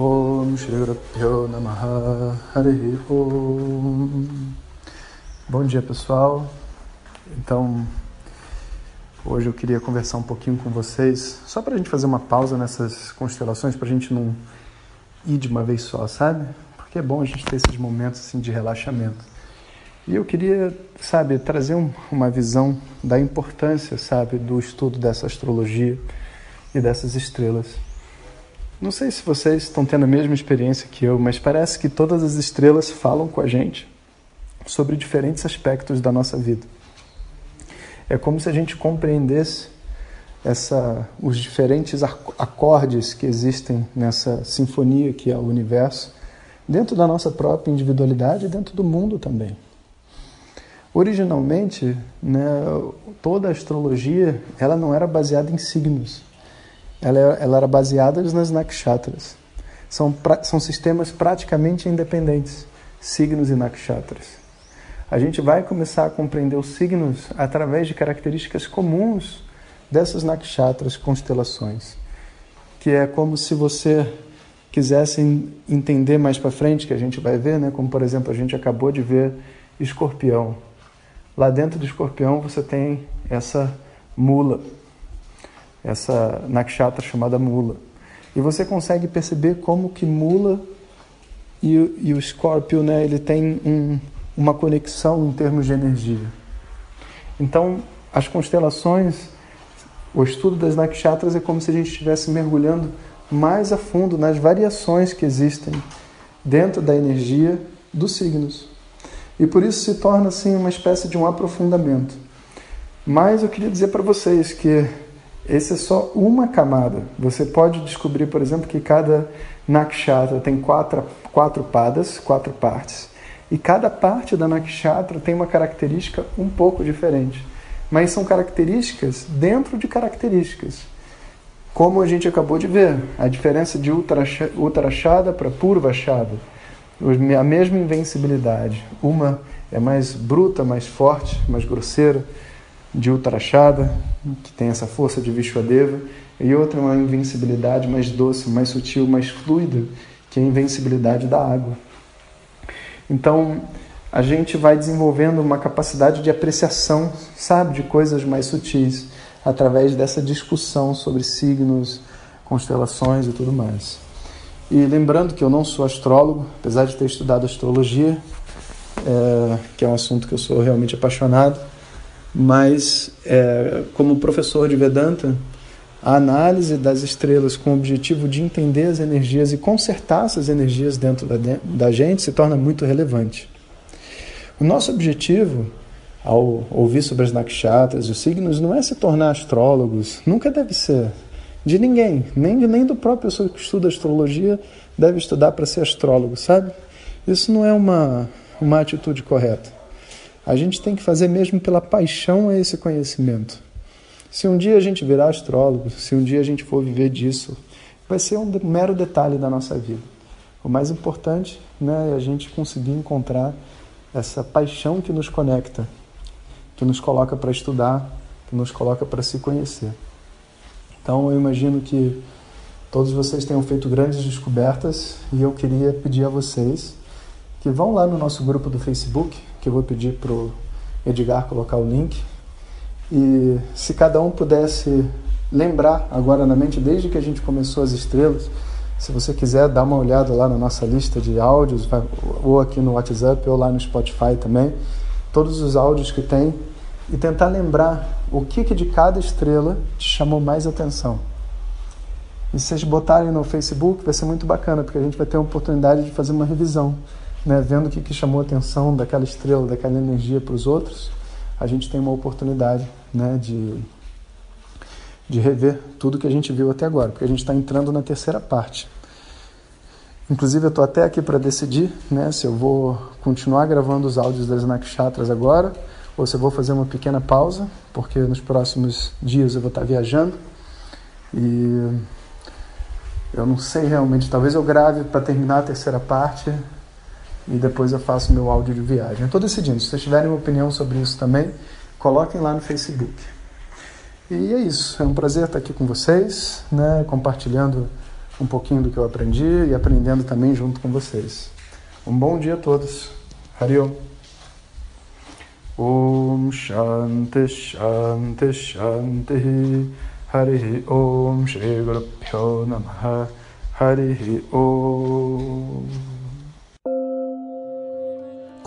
Om Shri Namaha Hare Om Bom dia pessoal, então hoje eu queria conversar um pouquinho com vocês, só para a gente fazer uma pausa nessas constelações, para a gente não ir de uma vez só, sabe? Porque é bom a gente ter esses momentos assim de relaxamento. E eu queria, sabe, trazer um, uma visão da importância, sabe, do estudo dessa astrologia e dessas estrelas. Não sei se vocês estão tendo a mesma experiência que eu, mas parece que todas as estrelas falam com a gente sobre diferentes aspectos da nossa vida. É como se a gente compreendesse essa, os diferentes acordes que existem nessa sinfonia que é o universo, dentro da nossa própria individualidade e dentro do mundo também. Originalmente, né, toda a astrologia ela não era baseada em signos ela, ela era baseada nas nakshatras. São, são sistemas praticamente independentes, signos e nakshatras. A gente vai começar a compreender os signos através de características comuns dessas nakshatras, constelações, que é como se você quisesse entender mais para frente, que a gente vai ver, né? como por exemplo a gente acabou de ver escorpião. Lá dentro do escorpião você tem essa mula, essa nakshatra chamada mula. E você consegue perceber como que mula e, e o Scorpio, né, ele tem um, uma conexão em termos de energia. Então, as constelações, o estudo das nakshatras é como se a gente estivesse mergulhando mais a fundo nas variações que existem dentro da energia dos signos. E por isso se torna assim uma espécie de um aprofundamento. Mas eu queria dizer para vocês que esse é só uma camada. Você pode descobrir, por exemplo, que cada nakshatra tem quatro, quatro padas, quatro partes. E cada parte da nakshatra tem uma característica um pouco diferente. Mas são características dentro de características. Como a gente acabou de ver, a diferença de Uttarashada para Purvashada. A mesma invencibilidade. Uma é mais bruta, mais forte, mais grosseira de Uttarashada, que tem essa força de Vishwadeva, e outra é uma invencibilidade mais doce, mais sutil, mais fluida, que é a invencibilidade da água. Então, a gente vai desenvolvendo uma capacidade de apreciação, sabe, de coisas mais sutis, através dessa discussão sobre signos, constelações e tudo mais. E lembrando que eu não sou astrólogo, apesar de ter estudado astrologia, é, que é um assunto que eu sou realmente apaixonado, mas é, como professor de Vedanta, a análise das estrelas com o objetivo de entender as energias e consertar essas energias dentro da, da gente se torna muito relevante. O nosso objetivo ao ouvir sobre as nakshatras e os signos não é se tornar astrólogos, nunca deve ser. De ninguém, nem, nem do próprio pessoa que estuda astrologia deve estudar para ser astrólogo, sabe? Isso não é uma, uma atitude correta. A gente tem que fazer mesmo pela paixão a esse conhecimento. Se um dia a gente virar astrólogo, se um dia a gente for viver disso, vai ser um mero detalhe da nossa vida. O mais importante né, é a gente conseguir encontrar essa paixão que nos conecta, que nos coloca para estudar, que nos coloca para se conhecer. Então eu imagino que todos vocês tenham feito grandes descobertas e eu queria pedir a vocês que vão lá no nosso grupo do Facebook, que eu vou pedir para o Edgar colocar o link. E se cada um pudesse lembrar agora na mente, desde que a gente começou as estrelas, se você quiser dar uma olhada lá na nossa lista de áudios, ou aqui no WhatsApp, ou lá no Spotify também, todos os áudios que tem, e tentar lembrar o que, que de cada estrela te chamou mais atenção. E se vocês botarem no Facebook, vai ser muito bacana, porque a gente vai ter a oportunidade de fazer uma revisão né, vendo o que, que chamou a atenção daquela estrela, daquela energia para os outros, a gente tem uma oportunidade né, de, de rever tudo que a gente viu até agora, porque a gente está entrando na terceira parte. Inclusive, eu estou até aqui para decidir né, se eu vou continuar gravando os áudios das Nakshatras agora ou se eu vou fazer uma pequena pausa, porque nos próximos dias eu vou estar viajando e eu não sei realmente. Talvez eu grave para terminar a terceira parte e depois eu faço meu áudio de viagem. Estou decidindo. Se vocês tiverem uma opinião sobre isso também, coloquem lá no Facebook. E é isso. É um prazer estar aqui com vocês, né, compartilhando um pouquinho do que eu aprendi e aprendendo também junto com vocês. Um bom dia a todos. Hariom. Om Shanti Shanti Shanti Hari Om Shri Guru Namaha Hari Om